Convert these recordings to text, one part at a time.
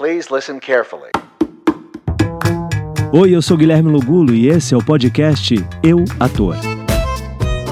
Please listen carefully. Oi, eu sou Guilherme Lugulo e esse é o podcast Eu Ator.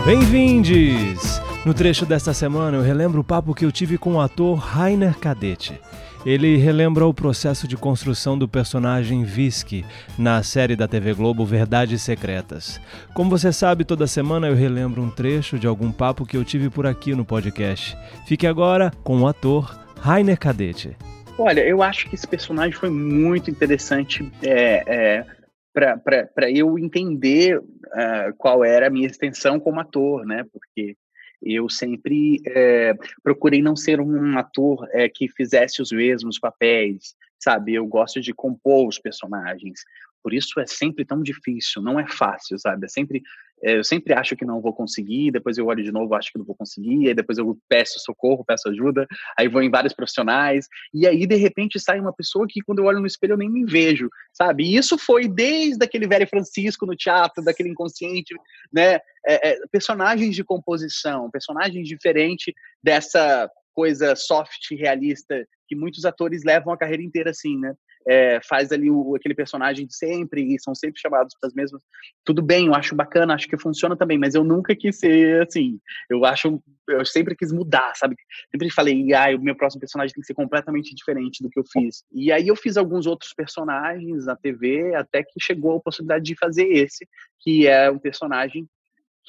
Bem-vindes! No trecho desta semana eu relembro o papo que eu tive com o ator Rainer Cadete. Ele relembra o processo de construção do personagem Visky na série da TV Globo Verdades Secretas. Como você sabe, toda semana eu relembro um trecho de algum papo que eu tive por aqui no podcast. Fique agora com o ator Rainer Cadete. Olha, eu acho que esse personagem foi muito interessante é, é, para eu entender uh, qual era a minha extensão como ator, né? Porque eu sempre é, procurei não ser um ator é, que fizesse os mesmos papéis, sabe? Eu gosto de compor os personagens. Por isso é sempre tão difícil, não é fácil, sabe? É sempre eu sempre acho que não vou conseguir, depois eu olho de novo, acho que não vou conseguir, aí depois eu peço socorro, peço ajuda, aí vou em vários profissionais, e aí de repente sai uma pessoa que quando eu olho no espelho eu nem me vejo, sabe? E isso foi desde aquele velho Francisco no teatro, daquele inconsciente, né? É, é, personagens de composição, personagens diferentes dessa coisa soft, realista, que muitos atores levam a carreira inteira assim, né? É, faz ali o, aquele personagem de sempre e são sempre chamados para as mesmas. Tudo bem, eu acho bacana, acho que funciona também, mas eu nunca quis ser assim. Eu acho, eu sempre quis mudar, sabe? Sempre falei, ah, o meu próximo personagem tem que ser completamente diferente do que eu fiz. E aí eu fiz alguns outros personagens na TV, até que chegou a possibilidade de fazer esse, que é um personagem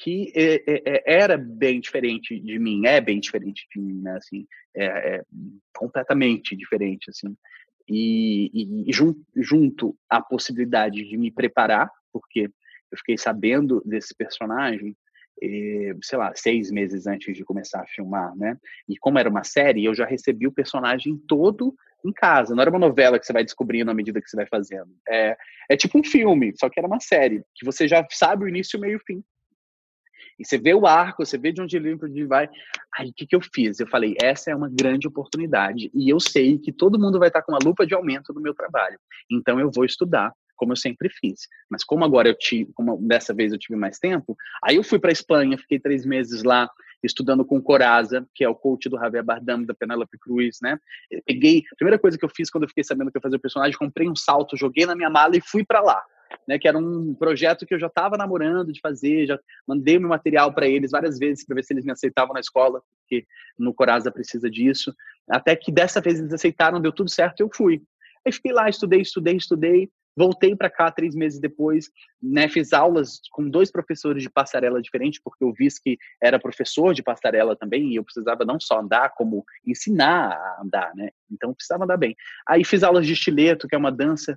que é, é, é, era bem diferente de mim, é bem diferente de mim, né? Assim, é, é completamente diferente, assim e, e junto, junto à possibilidade de me preparar, porque eu fiquei sabendo desse personagem, eh, sei lá, seis meses antes de começar a filmar, né? E como era uma série, eu já recebi o personagem todo em casa. Não era uma novela que você vai descobrindo à medida que você vai fazendo. É, é tipo um filme, só que era uma série, que você já sabe o início, o meio e o fim. E você vê o arco, você vê de onde ele, onde vai. Aí o que, que eu fiz? Eu falei, essa é uma grande oportunidade. E eu sei que todo mundo vai estar com uma lupa de aumento no meu trabalho. Então eu vou estudar, como eu sempre fiz. Mas como agora eu tive, como dessa vez eu tive mais tempo, aí eu fui para Espanha, fiquei três meses lá estudando com Coraza, que é o coach do Javier Bardem, da Penélope Cruz, né? Eu peguei, a primeira coisa que eu fiz quando eu fiquei sabendo que eu ia fazer o personagem, comprei um salto, joguei na minha mala e fui para lá né, que era um projeto que eu já estava namorando de fazer, já mandei meu material para eles várias vezes para ver se eles me aceitavam na escola, porque no Coraza precisa disso. Até que dessa vez eles aceitaram, deu tudo certo, eu fui. Aí fiquei lá, estudei, estudei, estudei, voltei para cá três meses depois, né, fiz aulas com dois professores de passarela diferentes, porque eu vi que era professor de passarela também, e eu precisava não só andar, como ensinar a andar, né? Então precisava andar bem. Aí fiz aulas de estileto, que é uma dança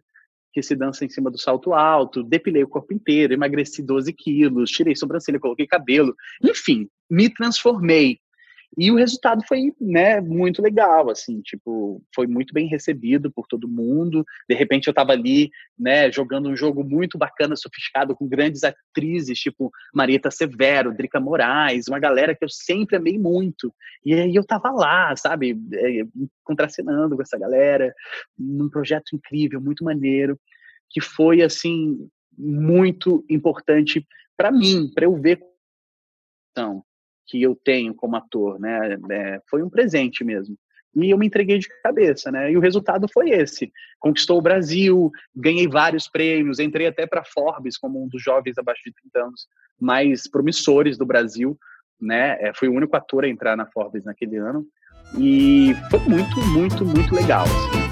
que se dança em cima do salto alto, depilei o corpo inteiro, emagreci 12 quilos, tirei sobrancelha, coloquei cabelo, enfim, me transformei. E o resultado foi, né, muito legal, assim, tipo, foi muito bem recebido por todo mundo. De repente eu estava ali, né, jogando um jogo muito bacana, sofisticado, com grandes atrizes, tipo Marieta Severo, Drica Moraes, uma galera que eu sempre amei muito. E aí eu estava lá, sabe, é, contracenando com essa galera, num projeto incrível, muito maneiro, que foi, assim, muito importante para mim, para eu ver então, que eu tenho como ator, né? É, foi um presente mesmo. E eu me entreguei de cabeça, né? E o resultado foi esse. Conquistou o Brasil, ganhei vários prêmios, entrei até para Forbes como um dos jovens abaixo de 30 anos mais promissores do Brasil, né? É, fui o único ator a entrar na Forbes naquele ano. E foi muito, muito, muito legal. Assim.